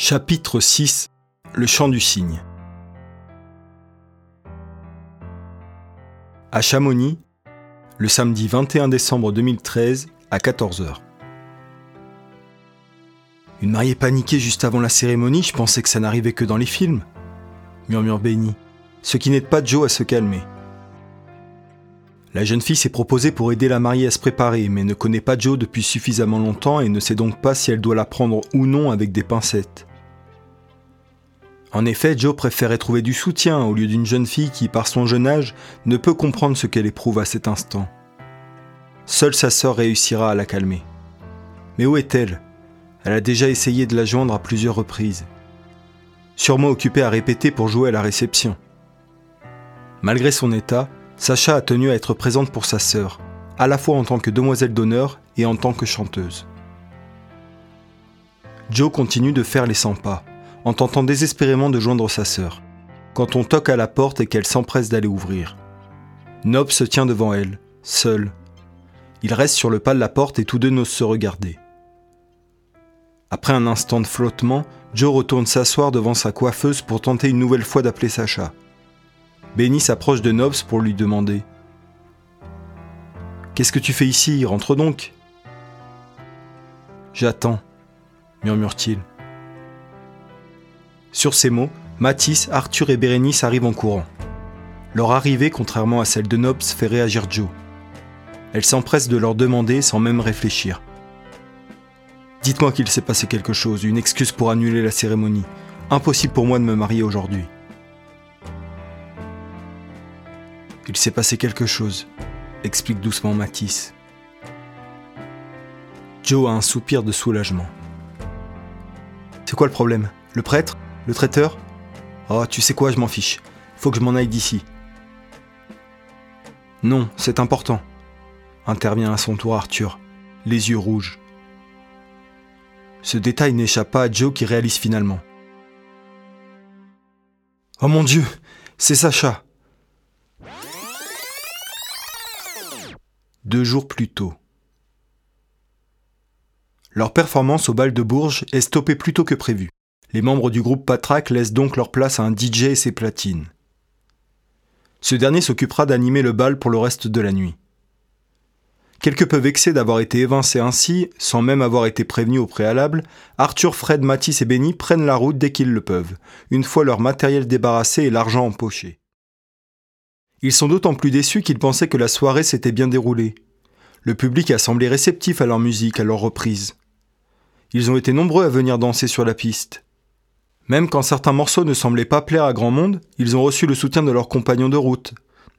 Chapitre 6 Le chant du cygne À Chamonix, le samedi 21 décembre 2013 à 14h. Une mariée paniquée juste avant la cérémonie, je pensais que ça n'arrivait que dans les films, murmure Benny, ce qui n'aide pas Joe à se calmer. La jeune fille s'est proposée pour aider la mariée à se préparer, mais ne connaît pas Joe depuis suffisamment longtemps et ne sait donc pas si elle doit la prendre ou non avec des pincettes. En effet, Joe préférait trouver du soutien au lieu d'une jeune fille qui, par son jeune âge, ne peut comprendre ce qu'elle éprouve à cet instant. Seule sa sœur réussira à la calmer. Mais où est-elle? Elle a déjà essayé de la joindre à plusieurs reprises. Sûrement occupée à répéter pour jouer à la réception. Malgré son état, Sacha a tenu à être présente pour sa sœur, à la fois en tant que demoiselle d'honneur et en tant que chanteuse. Joe continue de faire les 100 pas, en tentant désespérément de joindre sa sœur, quand on toque à la porte et qu'elle s'empresse d'aller ouvrir. Nob se tient devant elle, seul. Il reste sur le pas de la porte et tous deux n'osent se regarder. Après un instant de flottement, Joe retourne s'asseoir devant sa coiffeuse pour tenter une nouvelle fois d'appeler Sacha. Benny s'approche de Nobs pour lui demander Qu'est-ce que tu fais ici? Rentre donc J'attends, murmure-t-il. Sur ces mots, Mathis, Arthur et Bérénice arrivent en courant. Leur arrivée, contrairement à celle de Nobs, fait réagir Joe. Elle s'empresse de leur demander sans même réfléchir. Dites-moi qu'il s'est passé quelque chose, une excuse pour annuler la cérémonie. Impossible pour moi de me marier aujourd'hui. Il s'est passé quelque chose, explique doucement Matisse. Joe a un soupir de soulagement. C'est quoi le problème? Le prêtre? Le traiteur? Oh, tu sais quoi, je m'en fiche. Faut que je m'en aille d'ici. Non, c'est important, intervient à son tour Arthur, les yeux rouges. Ce détail n'échappe pas à Joe qui réalise finalement. Oh mon Dieu, c'est Sacha. deux jours plus tôt. Leur performance au bal de Bourges est stoppée plus tôt que prévu. Les membres du groupe Patrac laissent donc leur place à un DJ et ses platines. Ce dernier s'occupera d'animer le bal pour le reste de la nuit. Quelque peu vexés d'avoir été évincés ainsi, sans même avoir été prévenus au préalable, Arthur, Fred, Mathis et Benny prennent la route dès qu'ils le peuvent, une fois leur matériel débarrassé et l'argent empoché. Ils sont d'autant plus déçus qu'ils pensaient que la soirée s'était bien déroulée. Le public a semblé réceptif à leur musique, à leur reprise. Ils ont été nombreux à venir danser sur la piste. Même quand certains morceaux ne semblaient pas plaire à grand monde, ils ont reçu le soutien de leurs compagnons de route.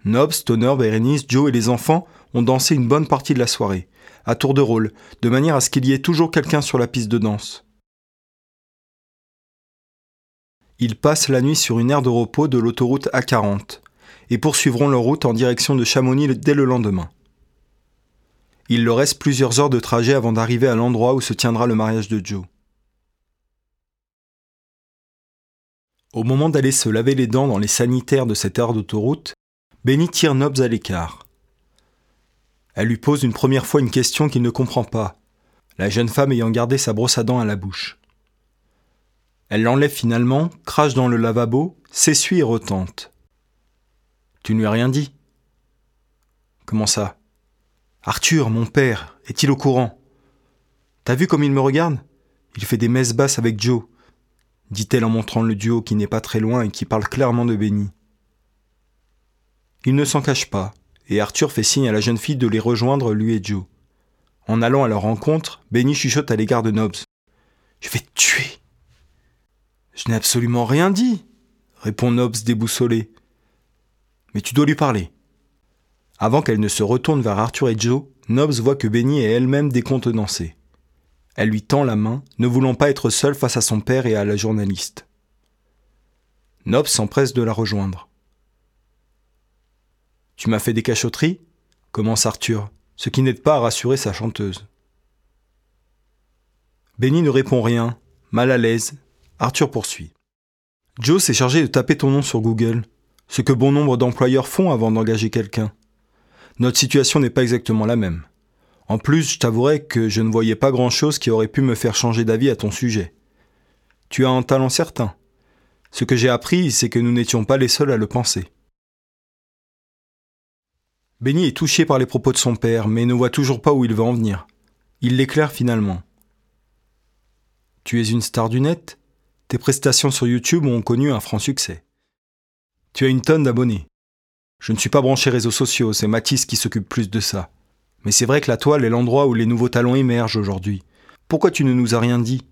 Nobs, Stoner, Berenice, Joe et les enfants ont dansé une bonne partie de la soirée, à tour de rôle, de manière à ce qu'il y ait toujours quelqu'un sur la piste de danse. Ils passent la nuit sur une aire de repos de l'autoroute A40 et poursuivront leur route en direction de Chamonix dès le lendemain. Il leur reste plusieurs heures de trajet avant d'arriver à l'endroit où se tiendra le mariage de Joe. Au moment d'aller se laver les dents dans les sanitaires de cette aire d'autoroute, Benny tire Nobs à l'écart. Elle lui pose une première fois une question qu'il ne comprend pas, la jeune femme ayant gardé sa brosse à dents à la bouche. Elle l'enlève finalement, crache dans le lavabo, s'essuie et retente. Tu ne lui as rien dit? Comment ça? Arthur, mon père, est-il au courant? T'as vu comme il me regarde? Il fait des messes basses avec Joe, dit-elle en montrant le duo qui n'est pas très loin et qui parle clairement de Benny. Il ne s'en cache pas, et Arthur fait signe à la jeune fille de les rejoindre, lui et Joe. En allant à leur rencontre, Benny chuchote à l'égard de Nobs. Je vais te tuer. Je n'ai absolument rien dit, répond Nobs déboussolé mais tu dois lui parler. Avant qu'elle ne se retourne vers Arthur et Joe, Nobs voit que Benny est elle-même décontenancée. Elle lui tend la main, ne voulant pas être seule face à son père et à la journaliste. Nobs s'empresse de la rejoindre. Tu m'as fait des cachotteries? commence Arthur, ce qui n'aide pas à rassurer sa chanteuse. Benny ne répond rien, mal à l'aise. Arthur poursuit. Joe s'est chargé de taper ton nom sur Google ce que bon nombre d'employeurs font avant d'engager quelqu'un. Notre situation n'est pas exactement la même. En plus, je t'avouerai que je ne voyais pas grand-chose qui aurait pu me faire changer d'avis à ton sujet. Tu as un talent certain. Ce que j'ai appris, c'est que nous n'étions pas les seuls à le penser. Benny est touché par les propos de son père, mais ne voit toujours pas où il veut en venir. Il l'éclaire finalement. Tu es une star du net? Tes prestations sur YouTube ont connu un franc succès. Tu as une tonne d'abonnés. Je ne suis pas branché réseaux sociaux, c'est Mathis qui s'occupe plus de ça. Mais c'est vrai que la toile est l'endroit où les nouveaux talents émergent aujourd'hui. Pourquoi tu ne nous as rien dit?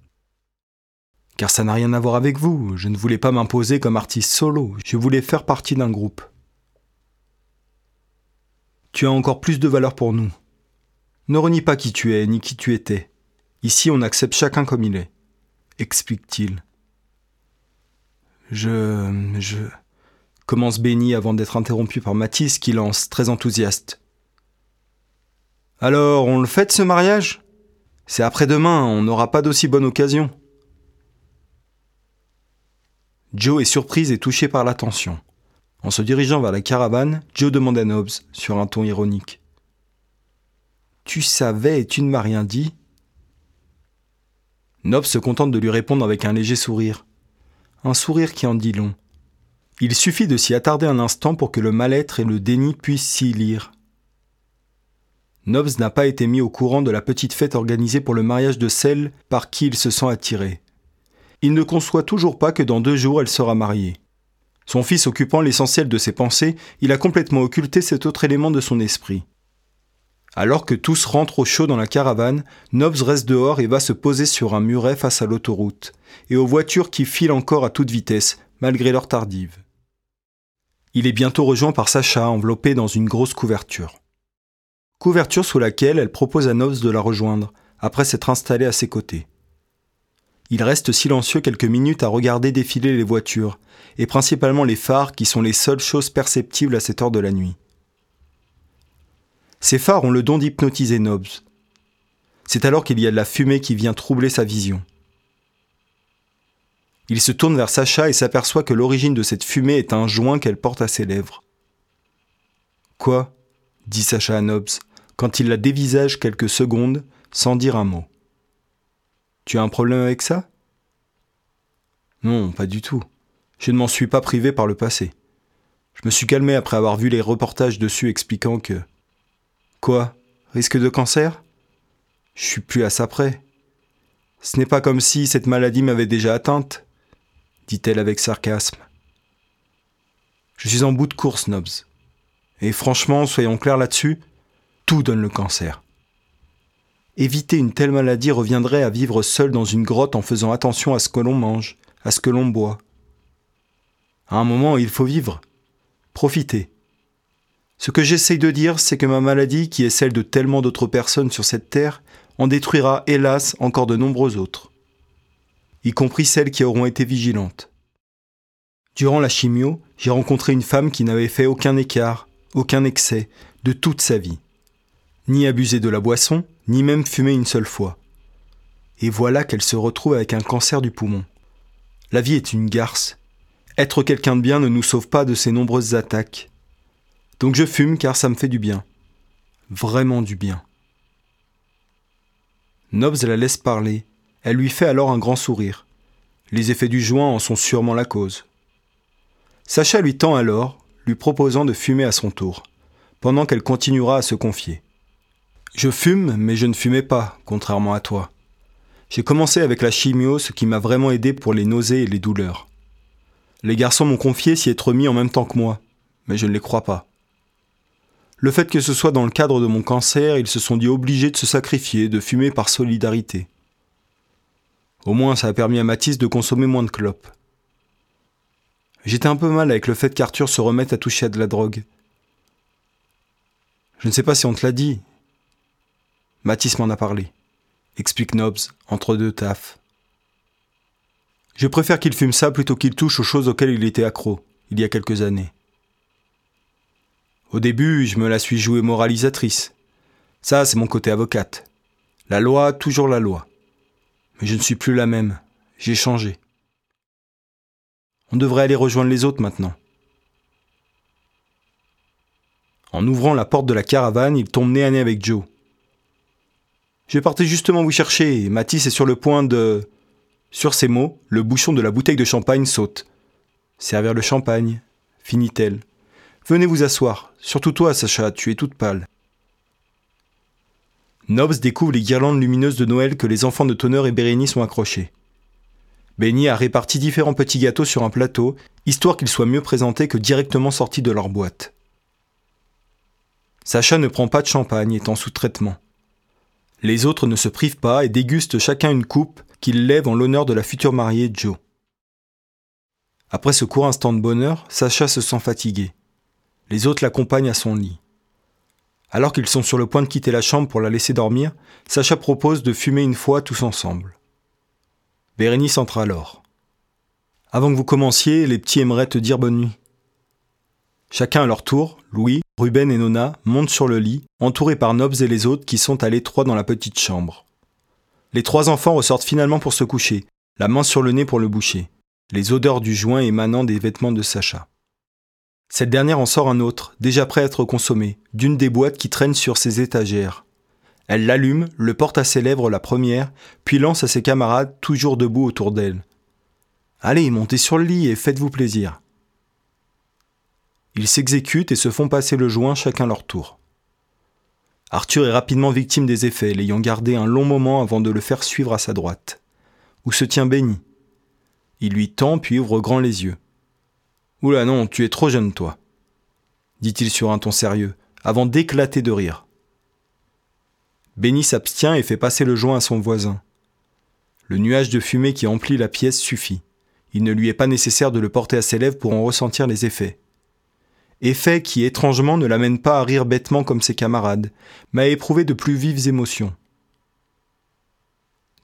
Car ça n'a rien à voir avec vous, je ne voulais pas m'imposer comme artiste solo, je voulais faire partie d'un groupe. Tu as encore plus de valeur pour nous. Ne renie pas qui tu es, ni qui tu étais. Ici, on accepte chacun comme il est, explique-t-il. Je. je. commence Benny avant d'être interrompu par Mathis qui lance, très enthousiaste. Alors, on le fait ce mariage? C'est après-demain, on n'aura pas d'aussi bonne occasion. Joe est surprise et touchée par l'attention. En se dirigeant vers la caravane, Joe demande à Nobs, sur un ton ironique. Tu savais et tu ne m'as rien dit? Nobs se contente de lui répondre avec un léger sourire. Un sourire qui en dit long. Il suffit de s'y attarder un instant pour que le mal-être et le déni puissent s'y lire. Nobs n'a pas été mis au courant de la petite fête organisée pour le mariage de celle par qui il se sent attiré. Il ne conçoit toujours pas que dans deux jours elle sera mariée. Son fils occupant l'essentiel de ses pensées, il a complètement occulté cet autre élément de son esprit. Alors que tous rentrent au chaud dans la caravane, Nobs reste dehors et va se poser sur un muret face à l'autoroute, et aux voitures qui filent encore à toute vitesse, malgré leur tardive. Il est bientôt rejoint par Sacha, enveloppé dans une grosse couverture couverture sous laquelle elle propose à Nobs de la rejoindre, après s'être installée à ses côtés. Il reste silencieux quelques minutes à regarder défiler les voitures, et principalement les phares qui sont les seules choses perceptibles à cette heure de la nuit. Ces phares ont le don d'hypnotiser Nobs. C'est alors qu'il y a de la fumée qui vient troubler sa vision. Il se tourne vers Sacha et s'aperçoit que l'origine de cette fumée est un joint qu'elle porte à ses lèvres. Quoi? dit Sacha à Nobs, quand il la dévisage quelques secondes sans dire un mot. Tu as un problème avec ça? Non, pas du tout. Je ne m'en suis pas privé par le passé. Je me suis calmé après avoir vu les reportages dessus expliquant que. Quoi? Risque de cancer? Je suis plus à ça près. Ce n'est pas comme si cette maladie m'avait déjà atteinte, dit-elle avec sarcasme. Je suis en bout de course, Nobs. Et franchement, soyons clairs là-dessus, tout donne le cancer. Éviter une telle maladie reviendrait à vivre seul dans une grotte en faisant attention à ce que l'on mange, à ce que l'on boit. À un moment, il faut vivre. Profiter. Ce que j'essaye de dire, c'est que ma maladie, qui est celle de tellement d'autres personnes sur cette terre, en détruira, hélas, encore de nombreux autres, y compris celles qui auront été vigilantes. Durant la chimio, j'ai rencontré une femme qui n'avait fait aucun écart, aucun excès, de toute sa vie ni abuser de la boisson, ni même fumer une seule fois. Et voilà qu'elle se retrouve avec un cancer du poumon. La vie est une garce. Être quelqu'un de bien ne nous sauve pas de ces nombreuses attaques. Donc je fume car ça me fait du bien. Vraiment du bien. Nobs la laisse parler. Elle lui fait alors un grand sourire. Les effets du joint en sont sûrement la cause. Sacha lui tend alors, lui proposant de fumer à son tour, pendant qu'elle continuera à se confier. Je fume, mais je ne fumais pas, contrairement à toi. J'ai commencé avec la chimio, ce qui m'a vraiment aidé pour les nausées et les douleurs. Les garçons m'ont confié s'y être mis en même temps que moi, mais je ne les crois pas. Le fait que ce soit dans le cadre de mon cancer, ils se sont dit obligés de se sacrifier, de fumer par solidarité. Au moins, ça a permis à Mathis de consommer moins de clopes. J'étais un peu mal avec le fait qu'Arthur se remette à toucher à de la drogue. Je ne sais pas si on te l'a dit, Mathis m'en a parlé, explique Nobs, entre deux tafs. Je préfère qu'il fume ça plutôt qu'il touche aux choses auxquelles il était accro, il y a quelques années. Au début, je me la suis jouée moralisatrice. Ça, c'est mon côté avocate. La loi, toujours la loi. Mais je ne suis plus la même. J'ai changé. On devrait aller rejoindre les autres maintenant. En ouvrant la porte de la caravane, il tombe nez à nez avec Joe. Je partais justement vous chercher. Mathis est sur le point de. Sur ces mots, le bouchon de la bouteille de champagne saute. Servir le champagne, finit-elle. Venez vous asseoir, surtout toi, Sacha, tu es toute pâle. Nobs découvre les guirlandes lumineuses de Noël que les enfants de Tonneur et Bérénice ont accrochées. Benny a réparti différents petits gâteaux sur un plateau, histoire qu'ils soient mieux présentés que directement sortis de leur boîte. Sacha ne prend pas de champagne, étant sous traitement. Les autres ne se privent pas et dégustent chacun une coupe qu'ils lèvent en l'honneur de la future mariée Joe. Après ce court instant de bonheur, Sacha se sent fatigué. Les autres l'accompagnent à son lit. Alors qu'ils sont sur le point de quitter la chambre pour la laisser dormir, Sacha propose de fumer une fois tous ensemble. Bérénice entre alors. Avant que vous commenciez, les petits aimeraient te dire bonne nuit. Chacun à leur tour, Louis, Ruben et Nona montent sur le lit, entourés par Nobs et les autres qui sont à l'étroit dans la petite chambre. Les trois enfants ressortent finalement pour se coucher, la main sur le nez pour le boucher, les odeurs du joint émanant des vêtements de Sacha. Cette dernière en sort un autre, déjà prêt à être consommé, d'une des boîtes qui traînent sur ses étagères. Elle l'allume, le porte à ses lèvres la première, puis lance à ses camarades toujours debout autour d'elle. Allez, montez sur le lit et faites-vous plaisir. Ils s'exécutent et se font passer le joint chacun leur tour. Arthur est rapidement victime des effets, l'ayant gardé un long moment avant de le faire suivre à sa droite. Où se tient Benny? Il lui tend puis ouvre grand les yeux. Oula non, tu es trop jeune, toi, dit-il sur un ton sérieux, avant d'éclater de rire. Benny s'abstient et fait passer le joint à son voisin. Le nuage de fumée qui emplit la pièce suffit. Il ne lui est pas nécessaire de le porter à ses lèvres pour en ressentir les effets. Effets qui étrangement ne l'amènent pas à rire bêtement comme ses camarades, mais à éprouver de plus vives émotions.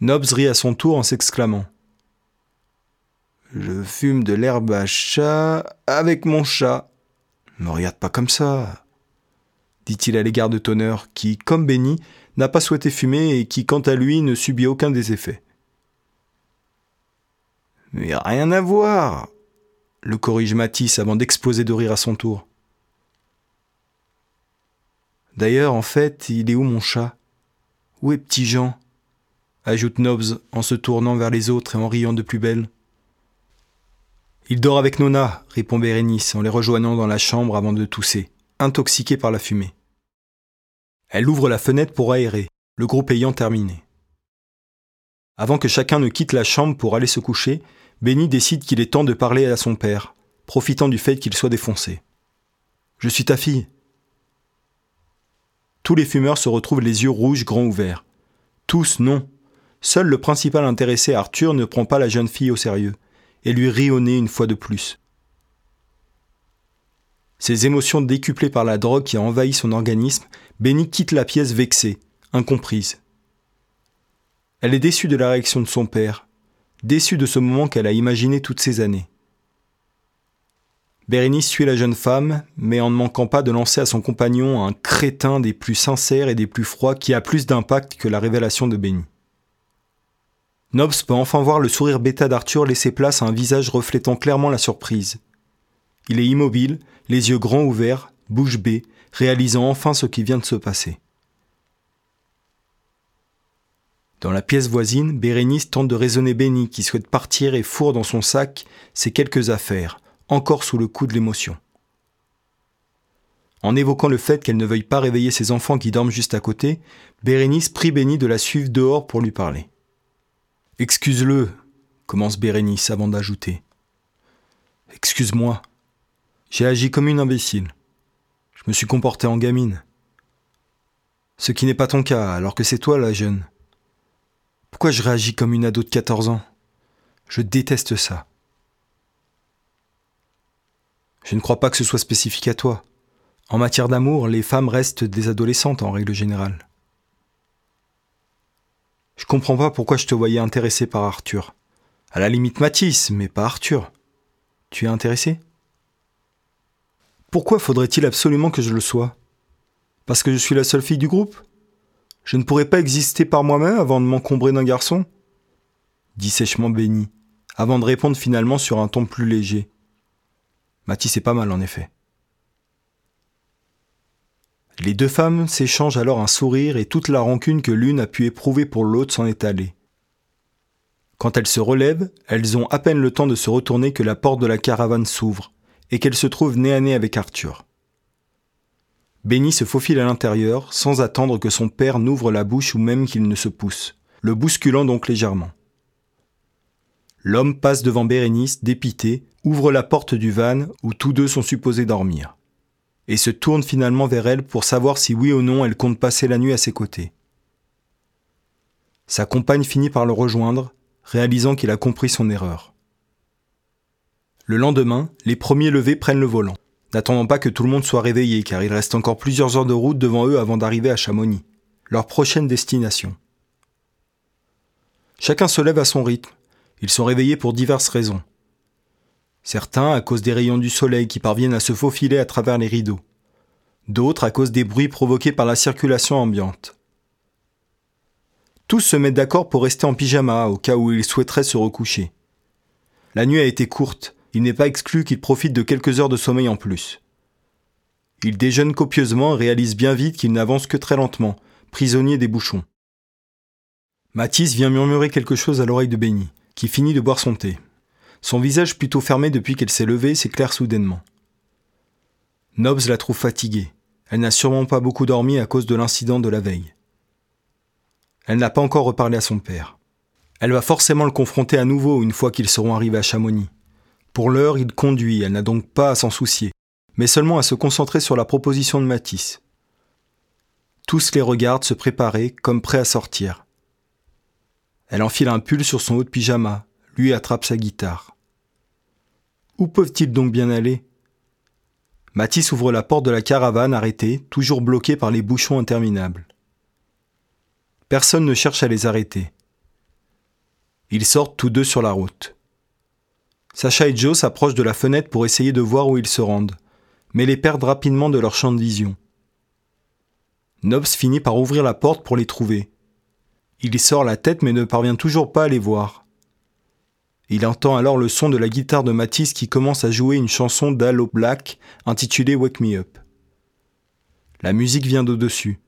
Nobs rit à son tour en s'exclamant je fume de l'herbe à chat avec mon chat. Ne me regarde pas comme ça, dit-il à l'égard de Tonneur, qui, comme Benny, n'a pas souhaité fumer et qui, quant à lui, ne subit aucun des effets. Mais rien à voir, le corrige Matisse avant d'exploser de rire à son tour. D'ailleurs, en fait, il est où mon chat? Où est petit Jean? Ajoute Nobs en se tournant vers les autres et en riant de plus belle. Il dort avec Nona, répond Bérénice en les rejoignant dans la chambre avant de tousser, intoxiquée par la fumée. Elle ouvre la fenêtre pour aérer, le groupe ayant terminé. Avant que chacun ne quitte la chambre pour aller se coucher, Benny décide qu'il est temps de parler à son père, profitant du fait qu'il soit défoncé. Je suis ta fille. Tous les fumeurs se retrouvent les yeux rouges grands ouverts. Tous non. Seul le principal intéressé Arthur ne prend pas la jeune fille au sérieux et lui rit une fois de plus. Ses émotions décuplées par la drogue qui a envahi son organisme, Benny quitte la pièce vexée, incomprise. Elle est déçue de la réaction de son père, déçue de ce moment qu'elle a imaginé toutes ces années. Bérénice suit la jeune femme, mais en ne manquant pas de lancer à son compagnon un crétin des plus sincères et des plus froids qui a plus d'impact que la révélation de Benny. Nobs peut enfin voir le sourire bêta d'Arthur laisser place à un visage reflétant clairement la surprise. Il est immobile, les yeux grands ouverts, bouche bée, réalisant enfin ce qui vient de se passer. Dans la pièce voisine, Bérénice tente de raisonner Benny qui souhaite partir et fourre dans son sac ses quelques affaires, encore sous le coup de l'émotion. En évoquant le fait qu'elle ne veuille pas réveiller ses enfants qui dorment juste à côté, Bérénice prie Benny de la suivre dehors pour lui parler. Excuse-le, commence Bérénice avant d'ajouter. Excuse-moi. J'ai agi comme une imbécile. Je me suis comporté en gamine. Ce qui n'est pas ton cas, alors que c'est toi la jeune. Pourquoi je réagis comme une ado de 14 ans? Je déteste ça. Je ne crois pas que ce soit spécifique à toi. En matière d'amour, les femmes restent des adolescentes en règle générale. Je comprends pas pourquoi je te voyais intéressé par Arthur. À la limite Matisse, mais pas Arthur. Tu es intéressé? Pourquoi faudrait-il absolument que je le sois? Parce que je suis la seule fille du groupe? Je ne pourrais pas exister par moi-même avant de m'encombrer d'un garçon dit sèchement Benny, avant de répondre finalement sur un ton plus léger. Matisse est pas mal en effet. Les deux femmes s'échangent alors un sourire et toute la rancune que l'une a pu éprouver pour l'autre s'en est allée. Quand elles se relèvent, elles ont à peine le temps de se retourner que la porte de la caravane s'ouvre et qu'elles se trouvent nez à nez avec Arthur. Benny se faufile à l'intérieur sans attendre que son père n'ouvre la bouche ou même qu'il ne se pousse, le bousculant donc légèrement. L'homme passe devant Bérénice, dépité, ouvre la porte du van où tous deux sont supposés dormir, et se tourne finalement vers elle pour savoir si oui ou non elle compte passer la nuit à ses côtés. Sa compagne finit par le rejoindre, réalisant qu'il a compris son erreur. Le lendemain, les premiers levés prennent le volant, n'attendant pas que tout le monde soit réveillé, car il reste encore plusieurs heures de route devant eux avant d'arriver à Chamonix, leur prochaine destination. Chacun se lève à son rythme. Ils sont réveillés pour diverses raisons. Certains à cause des rayons du soleil qui parviennent à se faufiler à travers les rideaux. D'autres à cause des bruits provoqués par la circulation ambiante. Tous se mettent d'accord pour rester en pyjama au cas où ils souhaiteraient se recoucher. La nuit a été courte, il n'est pas exclu qu'ils profitent de quelques heures de sommeil en plus. Ils déjeunent copieusement et réalisent bien vite qu'ils n'avancent que très lentement, prisonniers des bouchons. Mathis vient murmurer quelque chose à l'oreille de Benny, qui finit de boire son thé. Son visage plutôt fermé depuis qu'elle s'est levée s'éclaire soudainement. Nobs la trouve fatiguée. Elle n'a sûrement pas beaucoup dormi à cause de l'incident de la veille. Elle n'a pas encore reparlé à son père. Elle va forcément le confronter à nouveau une fois qu'ils seront arrivés à Chamonix. Pour l'heure, il conduit, elle n'a donc pas à s'en soucier, mais seulement à se concentrer sur la proposition de Matisse. Tous les regardent se préparer, comme prêts à sortir. Elle enfile un pull sur son haut de pyjama, lui attrape sa guitare. Où peuvent-ils donc bien aller? Matisse ouvre la porte de la caravane arrêtée, toujours bloquée par les bouchons interminables. Personne ne cherche à les arrêter. Ils sortent tous deux sur la route. Sacha et Joe s'approchent de la fenêtre pour essayer de voir où ils se rendent, mais les perdent rapidement de leur champ de vision. Nobs finit par ouvrir la porte pour les trouver. Il sort la tête mais ne parvient toujours pas à les voir. Il entend alors le son de la guitare de Matisse qui commence à jouer une chanson d'Allo Black intitulée Wake Me Up. La musique vient d'au-dessus.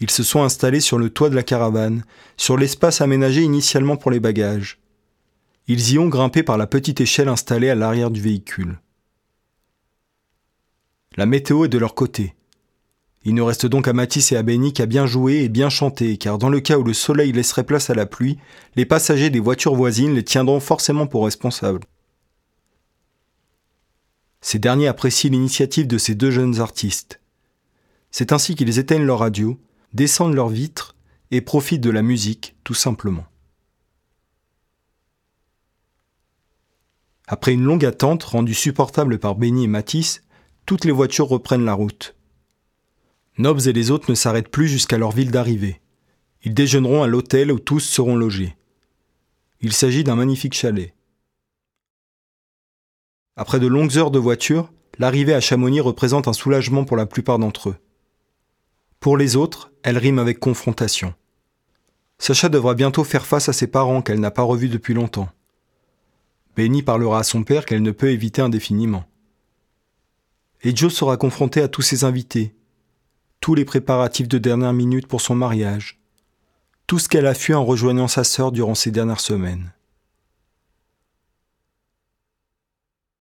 Ils se sont installés sur le toit de la caravane, sur l'espace aménagé initialement pour les bagages. Ils y ont grimpé par la petite échelle installée à l'arrière du véhicule. La météo est de leur côté. Il ne reste donc à Matisse et à Benny qu'à bien jouer et bien chanter, car dans le cas où le soleil laisserait place à la pluie, les passagers des voitures voisines les tiendront forcément pour responsables. Ces derniers apprécient l'initiative de ces deux jeunes artistes. C'est ainsi qu'ils éteignent leur radio, descendent leurs vitres et profitent de la musique, tout simplement. Après une longue attente rendue supportable par Benny et Matisse, toutes les voitures reprennent la route. Nobs et les autres ne s'arrêtent plus jusqu'à leur ville d'arrivée. Ils déjeuneront à l'hôtel où tous seront logés. Il s'agit d'un magnifique chalet. Après de longues heures de voiture, l'arrivée à Chamonix représente un soulagement pour la plupart d'entre eux. Pour les autres, elle rime avec confrontation. Sacha devra bientôt faire face à ses parents qu'elle n'a pas revus depuis longtemps. Benny parlera à son père qu'elle ne peut éviter indéfiniment. Et Joe sera confronté à tous ses invités, tous les préparatifs de dernière minute pour son mariage, tout ce qu'elle a fui en rejoignant sa sœur durant ces dernières semaines.